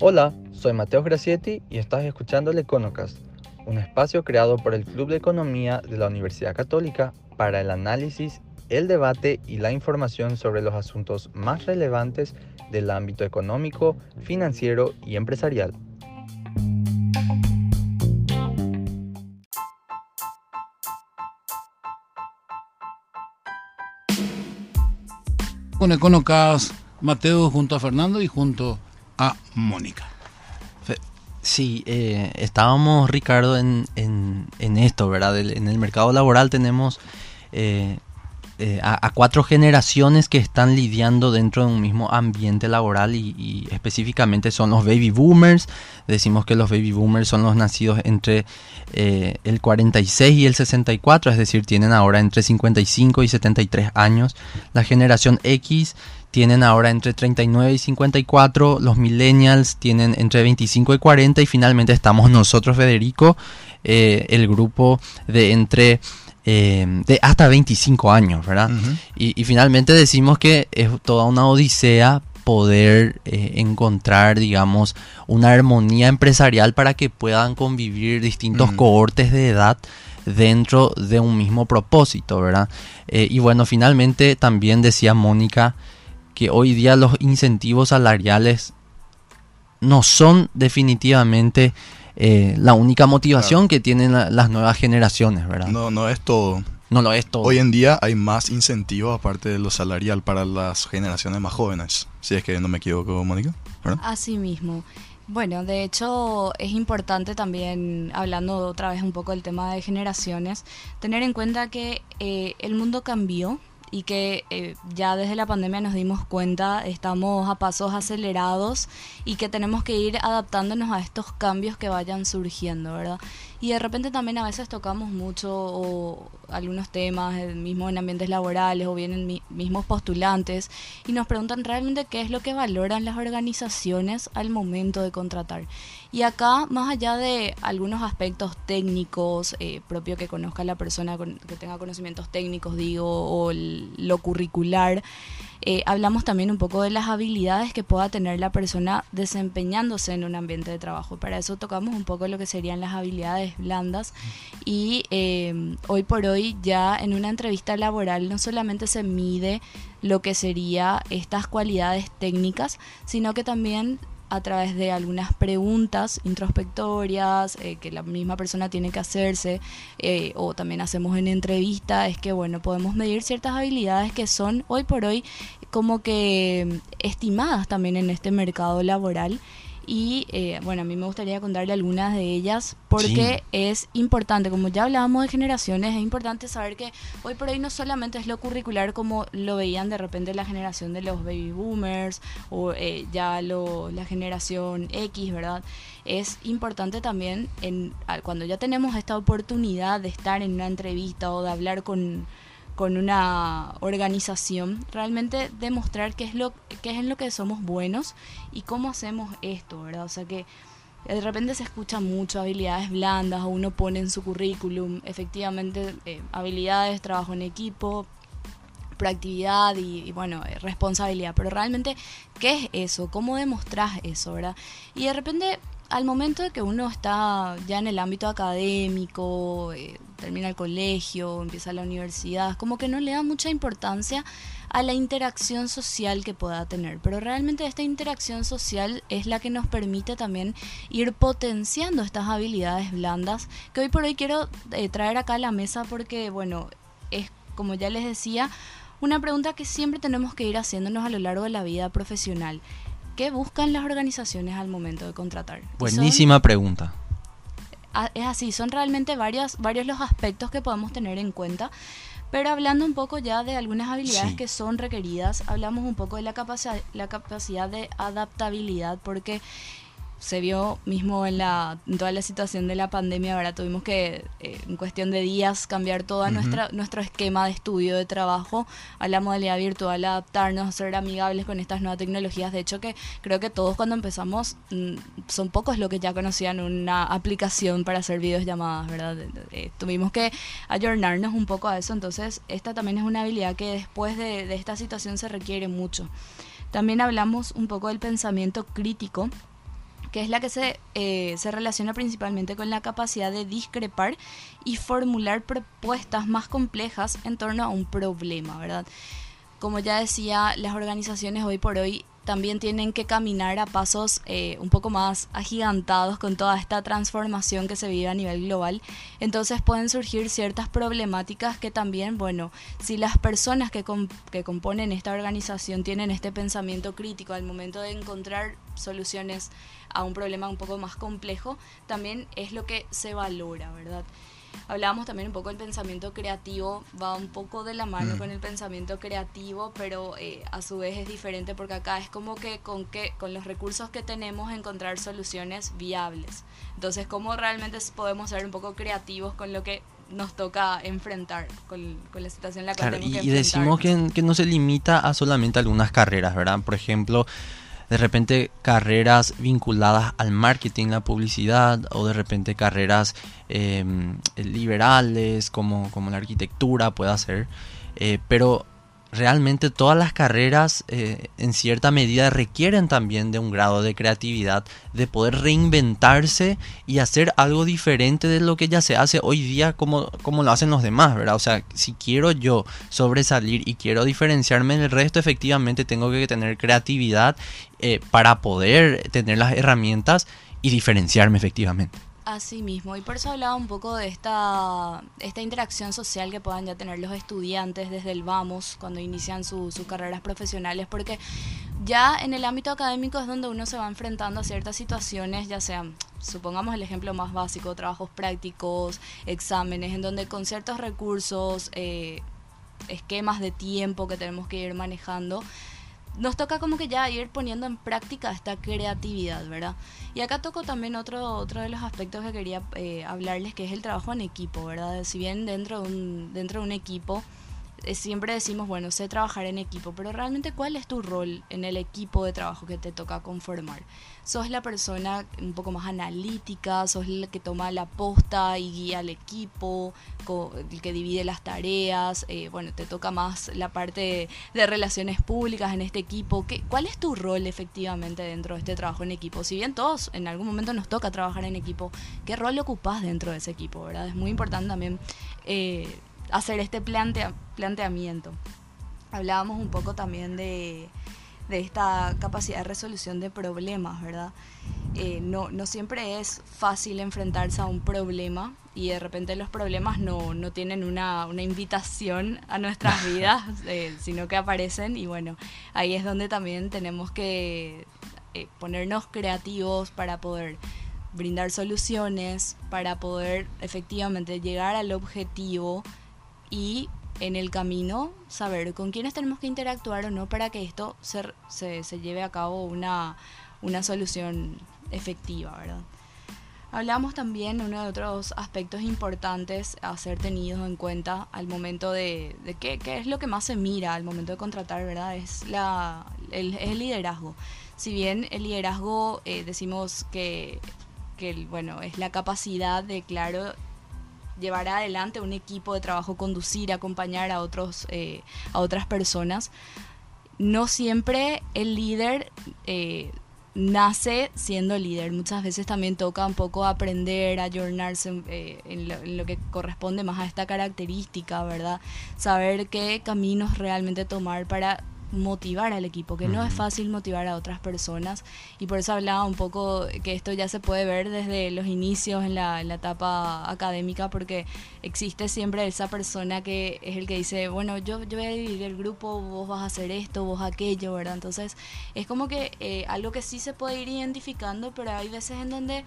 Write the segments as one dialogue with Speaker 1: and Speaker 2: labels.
Speaker 1: Hola, soy Mateo Gracietti y estás escuchando el Econocast, un espacio creado por el Club de Economía de la Universidad Católica para el análisis, el debate y la información sobre los asuntos más relevantes del ámbito económico, financiero y empresarial.
Speaker 2: Con Econocast, Mateo junto a Fernando y junto a Mónica.
Speaker 3: Sí, eh, estábamos, Ricardo, en, en, esto, ¿verdad? En el mercado laboral tenemos eh, eh, a, cuatro generaciones que están lidiando dentro de un mismo ambiente laboral y, específicamente son los baby boomers. Decimos que los baby boomers son los nacidos entre eh, el 46 y el 64, es decir, tienen ahora entre 55 y 73 años. La generación X tienen ahora entre 39 y 54, los millennials tienen entre 25 y 40 y finalmente estamos nosotros, Federico, eh, el grupo de entre eh, de hasta 25 años, ¿verdad? y, finalmente decimos que es toda una odisea poder eh, encontrar, digamos, una armonía empresarial para que puedan convivir distintos cohortes de edad dentro de un mismo propósito, ¿verdad? Eh, y bueno, finalmente también decía Mónica que hoy día los incentivos salariales no son definitivamente eh, la única motivación que tienen las nuevas generaciones, ¿verdad?
Speaker 4: No, no es todo.
Speaker 3: No lo es todo.
Speaker 4: Hoy en día hay más incentivos aparte de lo salarial para las generaciones más jóvenes, si es que no me equivoco, Mónica.
Speaker 5: Así mismo. Bueno, de hecho es importante también, hablando otra vez un poco del tema de generaciones, tener en cuenta que eh, el mundo cambió y que eh, ya desde la pandemia nos dimos cuenta, estamos a pasos acelerados y que tenemos que ir adaptándonos a estos cambios que vayan surgiendo, ¿verdad? Y de repente también a veces tocamos mucho algunos temas, mismo en ambientes laborales o bien en mismos postulantes, y nos preguntan realmente qué es lo que valoran las organizaciones al momento de contratar. Y acá, más allá de algunos aspectos técnicos, eh, propio que conozca la persona, que tenga conocimientos técnicos, digo, o lo curricular, eh, hablamos también un poco de las habilidades que pueda tener la persona desempeñándose en un ambiente de trabajo. Para eso tocamos un poco lo que serían las habilidades blandas. Y eh, hoy por hoy ya en una entrevista laboral no solamente se mide lo que sería estas cualidades técnicas, sino que también a través de algunas preguntas introspectorias eh, que la misma persona tiene que hacerse eh, o también hacemos en entrevista, es que bueno, podemos medir ciertas habilidades que son hoy por hoy como que estimadas también en este mercado laboral y eh, bueno, a mí me gustaría contarle algunas de ellas porque es importante, como ya hablábamos de generaciones, es importante saber que hoy por hoy no solamente es lo curricular como lo veían de repente la generación de los baby boomers o eh, ya lo, la generación X, ¿verdad? Es importante también en, cuando ya tenemos esta oportunidad de estar en una entrevista o de hablar con con una organización, realmente demostrar qué es lo qué es en lo que somos buenos y cómo hacemos esto, ¿verdad? O sea que de repente se escucha mucho habilidades blandas o uno pone en su currículum efectivamente eh, habilidades, trabajo en equipo, proactividad y, y, bueno, eh, responsabilidad, pero realmente, ¿qué es eso? ¿Cómo demostras eso, verdad? Y de repente al momento de que uno está ya en el ámbito académico, eh, termina el colegio, empieza la universidad, como que no le da mucha importancia a la interacción social que pueda tener. Pero realmente esta interacción social es la que nos permite también ir potenciando estas habilidades blandas que hoy por hoy quiero eh, traer acá a la mesa porque, bueno, es como ya les decía, una pregunta que siempre tenemos que ir haciéndonos a lo largo de la vida profesional. ¿Qué buscan las organizaciones al momento de contratar?
Speaker 3: Buenísima pregunta.
Speaker 5: Ah, es así, son realmente varios, varios los aspectos que podemos tener en cuenta. Pero hablando un poco ya de algunas habilidades que son requeridas, hablamos un poco de la, capacidad, la capacidad de adaptabilidad, porque se vio mismo en, la, toda la situación de la pandemia, ¿verdad? Tuvimos que, eh, en cuestión de días, cambiar todo nuestra, nuestro esquema de estudio, de trabajo a la modalidad virtual, adaptarnos, ser amigables con estas nuevas tecnologías. De hecho, que creo que todos cuando empezamos, mm, son pocos los que ya conocían una aplicación para hacer videollamadas, ¿verdad? tuvimos que ayornarnos un poco a eso, entonces esta también es una habilidad que después de, de esta situación se requiere mucho. También hablamos un poco del pensamiento crítico que es la que se, eh, se relaciona principalmente con la capacidad de discrepar y formular propuestas más complejas en torno a un problema, ¿verdad? Como ya decía, las organizaciones hoy por hoy también tienen que caminar a pasos eh, un poco más agigantados con toda esta transformación que se vive a nivel global. Entonces pueden surgir ciertas problemáticas que también, bueno, si las personas que, que componen esta organización tienen este pensamiento crítico al momento de encontrar soluciones a un problema un poco más complejo, también es lo que se valora, ¿verdad? Hablábamos también un poco del pensamiento creativo, va un poco de la mano mm. con el pensamiento creativo, pero eh, a su vez es diferente porque acá es como que con, que con los recursos que tenemos encontrar soluciones viables. Entonces, ¿cómo realmente podemos ser un poco creativos con lo que nos toca enfrentar con, la situación en la que
Speaker 3: claro, y, y decimos que, que no se limita a solamente algunas carreras, ¿verdad? Por ejemplo, de repente carreras vinculadas al marketing, la publicidad, o de repente carreras em, liberales como, como la arquitectura puede ser. Eh, pero realmente todas las carreras eh, en cierta medida requieren también de un grado de creatividad, de poder reinventarse y hacer algo diferente de lo que ya se hace hoy día como, como lo hacen los demás, ¿verdad? O sea, si quiero yo sobresalir y quiero diferenciarme del resto, efectivamente tengo que tener creatividad eh, para poder tener las herramientas y diferenciarme efectivamente.
Speaker 5: Así mismo, y por eso hablaba un poco de esta, esta interacción social que puedan ya tener los estudiantes desde el vamos cuando inician sus carreras profesionales, porque ya en el ámbito académico es donde uno se va enfrentando a ciertas situaciones, ya sean, supongamos el ejemplo más básico, trabajos prácticos, exámenes, en donde con ciertos recursos, eh, esquemas de tiempo que tenemos que ir manejando, nos toca como que ya ir poniendo en práctica esta creatividad, ¿verdad? Y acá toco también otro, otro de los aspectos que quería eh, hablarles, que es el trabajo en equipo, ¿verdad? Si bien dentro de un, dentro de un equipo siempre decimos, bueno, sé trabajar en equipo, pero realmente cuál es tu rol en el equipo de trabajo que te toca conformar. Sos la persona un poco más analítica, sos el que toma la posta y guía al equipo, el que divide las tareas, eh, bueno, te toca más la parte de, relaciones públicas en este equipo. ¿Qué, ¿Cuál es tu rol efectivamente dentro de este trabajo en equipo? Si bien todos en algún momento nos toca trabajar en equipo, ¿qué rol ocupás dentro de ese equipo? ¿verdad? Es muy importante también eh, hacer este plantea, planteamiento. Hablábamos un poco también de, de, esta capacidad de resolución de problemas, ¿verdad? Eh, no, no siempre es fácil enfrentarse a un problema y de repente los problemas no, no tienen una, una, invitación a nuestras vidas, eh, sino que aparecen y bueno, ahí es donde también tenemos que eh, ponernos creativos para poder brindar soluciones, para poder efectivamente llegar al objetivo y en el camino saber con quiénes tenemos que interactuar o no para que esto se, se, se lleve a cabo una, una solución efectiva, ¿verdad? Hablamos también uno de otros aspectos importantes a ser tenidos en cuenta al momento de, de qué, qué, es lo que más se mira al momento de contratar, ¿verdad? Es, la, el, el liderazgo. Si bien el liderazgo eh, decimos que, que, bueno, es la capacidad de, claro, llevar adelante un equipo de trabajo, conducir, acompañar a, otros, eh, a otras personas. No siempre el líder eh, nace siendo líder. Muchas veces también toca un poco aprender, ayornarse eh, en, en, lo, que corresponde más a esta característica, ¿verdad? Saber qué caminos realmente tomar para motivar al equipo, que no es fácil motivar a otras personas y por eso hablaba un poco que esto ya se puede ver desde los inicios en la, en la, etapa académica porque existe siempre esa persona que es el que dice, bueno, yo, yo voy a dividir el grupo, vos vas a hacer esto, vos aquello, ¿verdad? Entonces es como que eh, algo que sí se puede ir identificando, pero hay veces en donde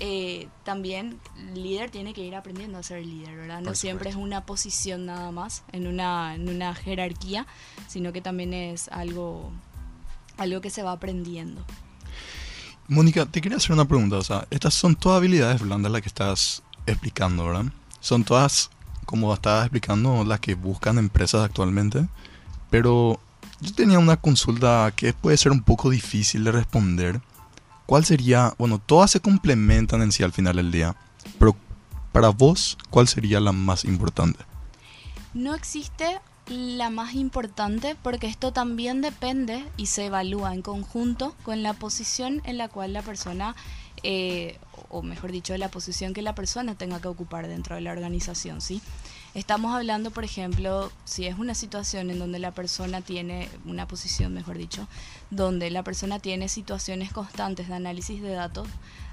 Speaker 5: eh, también líder tiene que ir aprendiendo a ser líder, ¿verdad? No siempre es una posición nada más en una, en una jerarquía, sino que también es algo, algo que se va aprendiendo.
Speaker 4: Mónica, te quería hacer una pregunta. O sea, estas son todas habilidades blandas las que estás explicando, ¿verdad? Son todas, como estabas explicando, las que buscan empresas actualmente. Pero yo tenía una consulta que puede ser un poco difícil de responder. ¿Cuál sería, bueno, todas se complementan en sí al final del día, pero para vos, ¿cuál sería la más importante?
Speaker 5: No existe la más importante porque esto también depende y se evalúa en conjunto con la posición en la cual la persona, eh, o mejor dicho, la posición que la persona tenga que ocupar dentro de la organización, ¿sí? Estamos hablando, por ejemplo, si es una situación en donde la persona tiene una posición, mejor dicho, donde la persona tiene situaciones constantes de análisis de datos,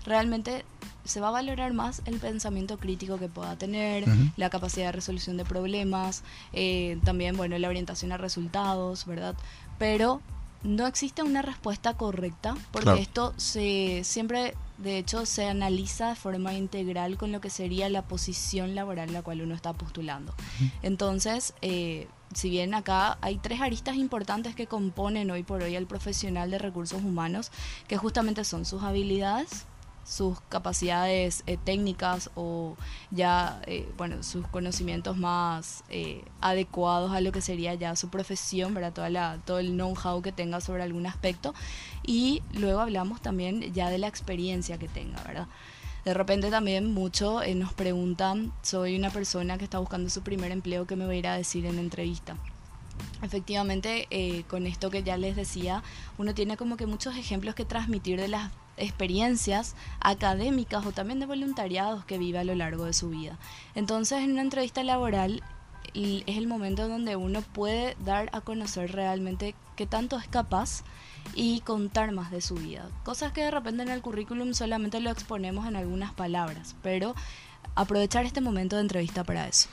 Speaker 5: realmente se va a valorar más el pensamiento crítico que pueda tener, la capacidad de resolución de problemas, eh, también, bueno, la orientación a resultados, ¿verdad? Pero no existe una respuesta correcta porque esto se siempre de hecho se analiza de forma integral con lo que sería la posición laboral en la cual uno está postulando. Entonces eh, si bien acá hay tres aristas importantes que componen hoy por hoy al profesional de recursos humanos que justamente son sus habilidades sus capacidades eh, técnicas o ya eh, bueno sus conocimientos más eh, adecuados a lo que sería ya su profesión verdad Toda la, todo el know-how que tenga sobre algún aspecto. Y luego hablamos también ya de la experiencia que tenga verdad de repente también mucho nos preguntan soy una persona que está buscando su primer empleo que me va a ir a decir en entrevista efectivamente con esto que ya les decía uno tiene como que muchos ejemplos que transmitir de las experiencias académicas o también de voluntariados que vive a lo largo de su vida. Entonces, en una entrevista laboral es el momento donde uno puede dar a conocer realmente qué tanto es capaz y contar más de su vida. Cosas que de repente en el currículum solamente lo exponemos en algunas palabras, pero aprovechar este momento de entrevista para eso.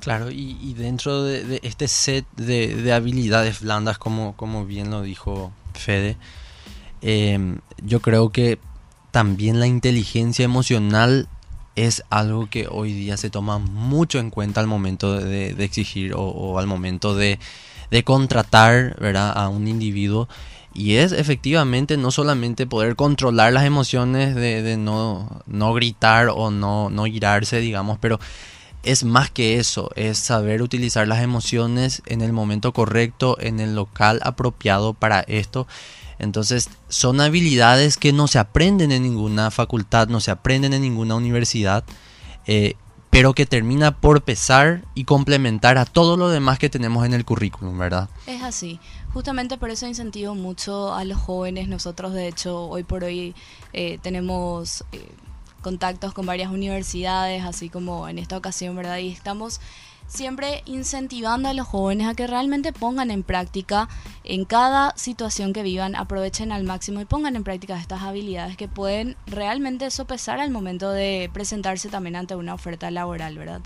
Speaker 3: Claro, y, dentro de, este set de, de, habilidades blandas, como, como bien lo dijo Fede, Em, yo creo que también la inteligencia emocional es algo que hoy día se toma mucho en cuenta al momento de, exigir o, al momento de, contratar a un individuo. Y es efectivamente no solamente poder controlar las emociones de, no, no, gritar o no, no irarse, digamos, pero es más que eso, es saber utilizar las emociones en el momento correcto, en el local apropiado para esto. Entonces son habilidades que no se aprenden en ninguna facultad, no se aprenden en ninguna universidad, eh, pero que termina por pesar y complementar a todo lo demás que tenemos en el currículum, ¿verdad?
Speaker 5: Es así. Justamente por eso incentivo mucho a los jóvenes. Nosotros, de hecho, hoy por hoy eh, tenemos eh, contactos con varias universidades, así como en esta ocasión, ¿verdad? Y estamos siempre incentivando a los jóvenes a que realmente pongan en práctica en cada situación que vivan, aprovechen al máximo y pongan en práctica estas habilidades que pueden realmente sopesar al momento de presentarse también ante una oferta laboral, ¿verdad?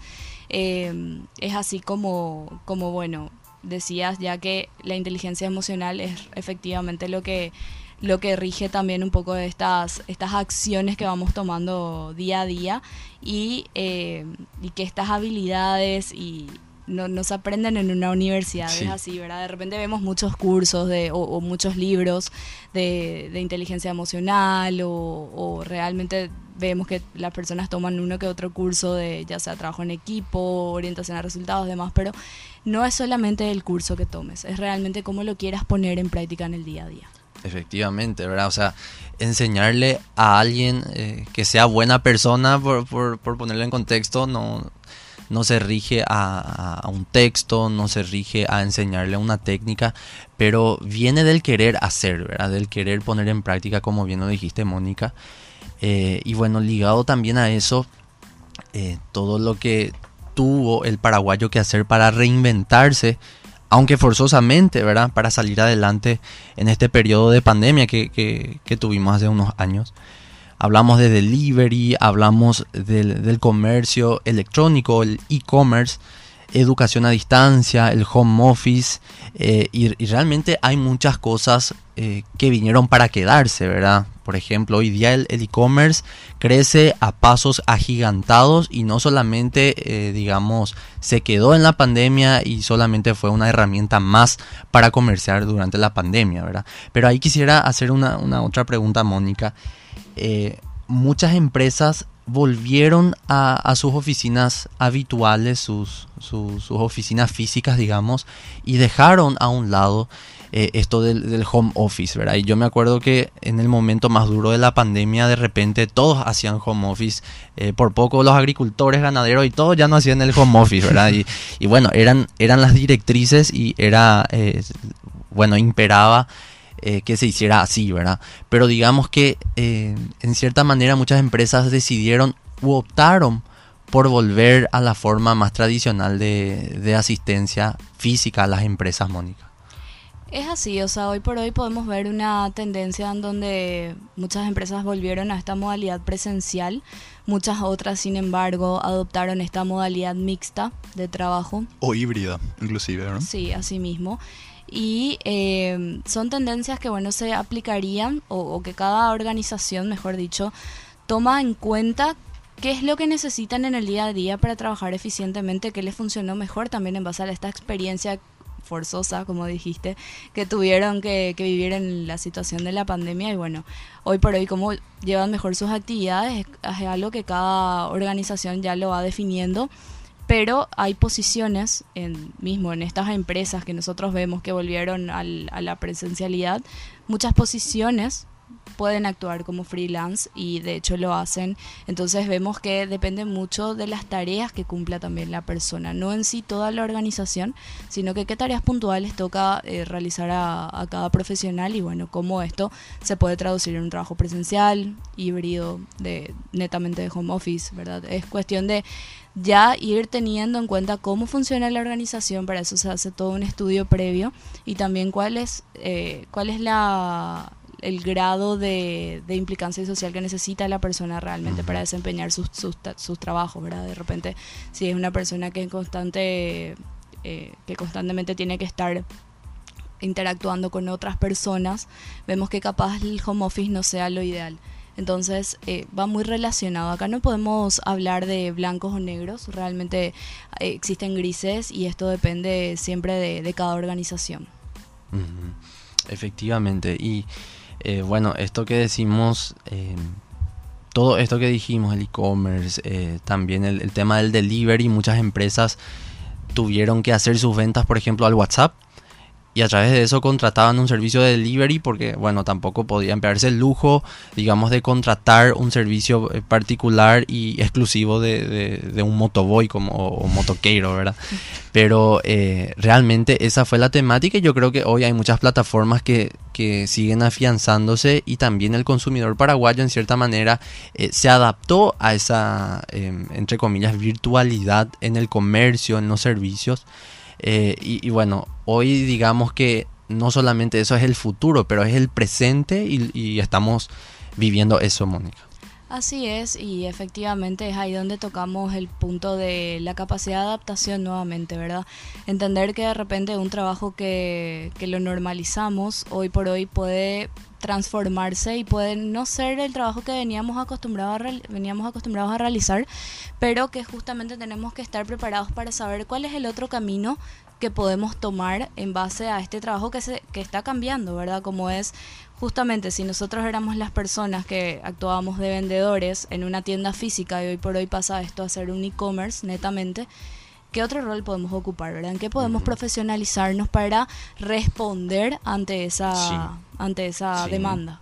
Speaker 5: Eh, es así como, como, bueno, decías ya que la inteligencia emocional es efectivamente lo que lo que rige también un poco estas, estas acciones que vamos tomando día a día y, eh, y que estas habilidades y, no, se aprenden en una universidad, es así, ¿verdad? De repente vemos muchos cursos de, o, muchos libros de, de inteligencia emocional o, o, realmente vemos que las personas toman uno que otro curso de ya sea trabajo en equipo, orientación a resultados, demás, pero no es solamente el curso que tomes, es realmente cómo lo quieras poner en práctica en el día a día.
Speaker 3: Efectivamente, ¿verdad? O sea, enseñarle a alguien eh, que sea buena persona, por, por, ponerlo en contexto, no, no se rige a, un texto, no se rige a enseñarle una técnica, pero viene del querer hacer, ¿verdad? Del querer poner en práctica, como bien lo dijiste, Mónica. Eh, y bueno, ligado también a eso, eh, todo lo que tuvo el paraguayo que hacer para reinventarse aunque forzosamente, ¿verdad? Para salir adelante en este periodo de pandemia que, tuvimos hace unos años. Hablamos de delivery, hablamos del, comercio electrónico, el e-commerce, educación a distancia, el home office, eh, y, realmente hay muchas cosas eh, que vinieron para quedarse, ¿verdad? Por ejemplo, hoy día el e-commerce crece a pasos agigantados y no solamente, eh, digamos, se quedó en la pandemia y solamente fue una herramienta más para comerciar durante la pandemia, ¿verdad? Pero ahí quisiera hacer una, otra pregunta, Mónica. Muchas empresas volvieron a, sus oficinas habituales, sus, oficinas físicas, digamos, y dejaron a un lado eh, esto del, home office, ¿verdad? Y yo me acuerdo que en el momento más duro de la pandemia, de repente todos hacían home office, eh, por poco los agricultores, ganaderos y todos ya no hacían el home office, ¿verdad? Y, bueno, eran, eran las directrices y era, eh, bueno, imperaba eh, que se hiciera así, ¿verdad? Pero digamos que eh, en cierta manera muchas empresas decidieron u optaron por volver a la forma más tradicional de, asistencia física a las empresas, Mónica.
Speaker 5: Es así, o sea, hoy por hoy podemos ver una tendencia en donde muchas empresas volvieron a esta modalidad presencial, muchas otras, sin embargo, adoptaron esta modalidad mixta de trabajo.
Speaker 4: O híbrida, inclusive, ¿no?
Speaker 5: Sí, así mismo y eh, son tendencias que bueno se aplicarían o, que cada organización mejor dicho toma en cuenta qué es lo que necesitan en el día a día para trabajar eficientemente qué les funcionó mejor también en base a esta experiencia forzosa como dijiste que tuvieron que, que vivir en la situación de la pandemia. Y bueno hoy por hoy cómo llevan mejor sus actividades es algo que cada organización ya lo va definiendo pero hay posiciones en, mismo en estas empresas que nosotros vemos que volvieron a la presencialidad, muchas posiciones pueden actuar como freelance y de hecho lo hacen. Entonces vemos que depende mucho de las tareas que cumpla también la persona, no en sí toda la organización, sino que qué tareas puntuales toca eh, realizar a, cada profesional y bueno, cómo esto se puede traducir en un trabajo presencial, híbrido, de netamente de home office, ¿verdad? Es cuestión de ya ir teniendo en cuenta cómo funciona la organización, para eso se hace todo un estudio previo y también cuál es, eh, cuál es la, el grado de, de, implicancia social que necesita la persona realmente para desempeñar sus, sus, sus, trabajos, ¿verdad? De repente, si es una persona que, constante, eh, que constantemente tiene que estar interactuando con otras personas, vemos que capaz el home office no sea lo ideal. Entonces eh, va muy relacionado. Acá no podemos hablar de blancos o negros, realmente eh, existen grises y esto depende siempre de, cada organización.
Speaker 3: Efectivamente. Y eh, bueno, esto que decimos, todo esto que dijimos, el e-commerce, también el, el tema del delivery, muchas empresas tuvieron que hacer sus ventas, por ejemplo, al WhatsApp y a través de eso contrataban un servicio de delivery porque, bueno, tampoco podían emplearse el lujo, digamos, de contratar un servicio eh, particular y exclusivo de, un motoboy como, o, motoqueiro, ¿verdad? Pero eh, realmente esa fue la temática y yo creo que hoy hay muchas plataformas que, que siguen afianzándose y también el consumidor paraguayo en cierta manera eh, se adaptó a esa, em, entre comillas, virtualidad en el comercio, en los servicios. Eh, y, bueno, hoy digamos que no solamente eso es el futuro, pero es el presente y, estamos viviendo eso, Mónica.
Speaker 5: Así es, y efectivamente es ahí donde tocamos el punto de la capacidad de adaptación nuevamente, ¿verdad? Entender que de repente un trabajo que, que lo normalizamos hoy por hoy puede transformarse y puede no ser el trabajo que veníamos acostumbrados a, veníamos acostumbrados a realizar, pero que justamente tenemos que estar preparados para saber cuál es el otro camino que podemos tomar en base a este trabajo que, se, que está cambiando, ¿verdad? Como es justamente si nosotros éramos las personas que actuábamos de vendedores en una tienda física y hoy por hoy pasa esto a ser un e-commerce netamente, ¿Qué otro rol podemos ocupar, ¿En qué podemos profesionalizarnos para responder ante esa, ante esa demanda?